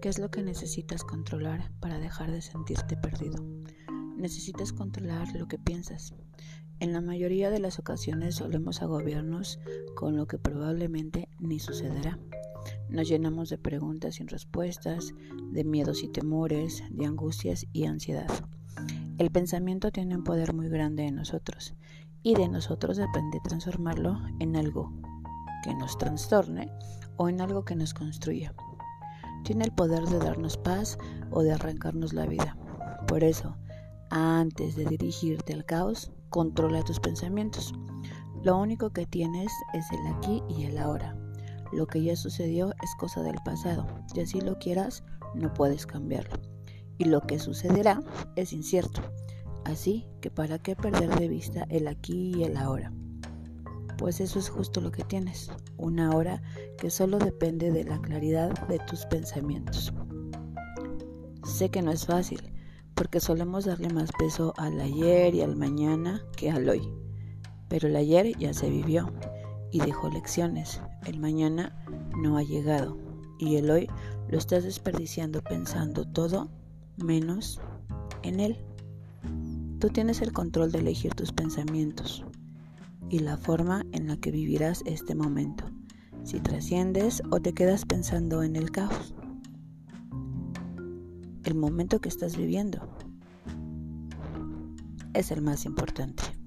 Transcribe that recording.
¿Qué es lo que necesitas controlar para dejar de sentirte perdido? Necesitas controlar lo que piensas. En la mayoría de las ocasiones solemos agobiarnos con lo que probablemente ni sucederá. Nos llenamos de preguntas sin respuestas, de miedos y temores, de angustias y ansiedad. El pensamiento tiene un poder muy grande en nosotros y de nosotros depende transformarlo en algo que nos trastorne o en algo que nos construya tiene el poder de darnos paz o de arrancarnos la vida. Por eso, antes de dirigirte al caos, controla tus pensamientos. Lo único que tienes es el aquí y el ahora. Lo que ya sucedió es cosa del pasado, y así lo quieras, no puedes cambiarlo. Y lo que sucederá es incierto. Así que para qué perder de vista el aquí y el ahora pues eso es justo lo que tienes, una hora que solo depende de la claridad de tus pensamientos. Sé que no es fácil, porque solemos darle más peso al ayer y al mañana que al hoy, pero el ayer ya se vivió y dejó lecciones, el mañana no ha llegado y el hoy lo estás desperdiciando pensando todo menos en él. Tú tienes el control de elegir tus pensamientos, y la forma en la que vivirás este momento, si trasciendes o te quedas pensando en el caos. El momento que estás viviendo es el más importante.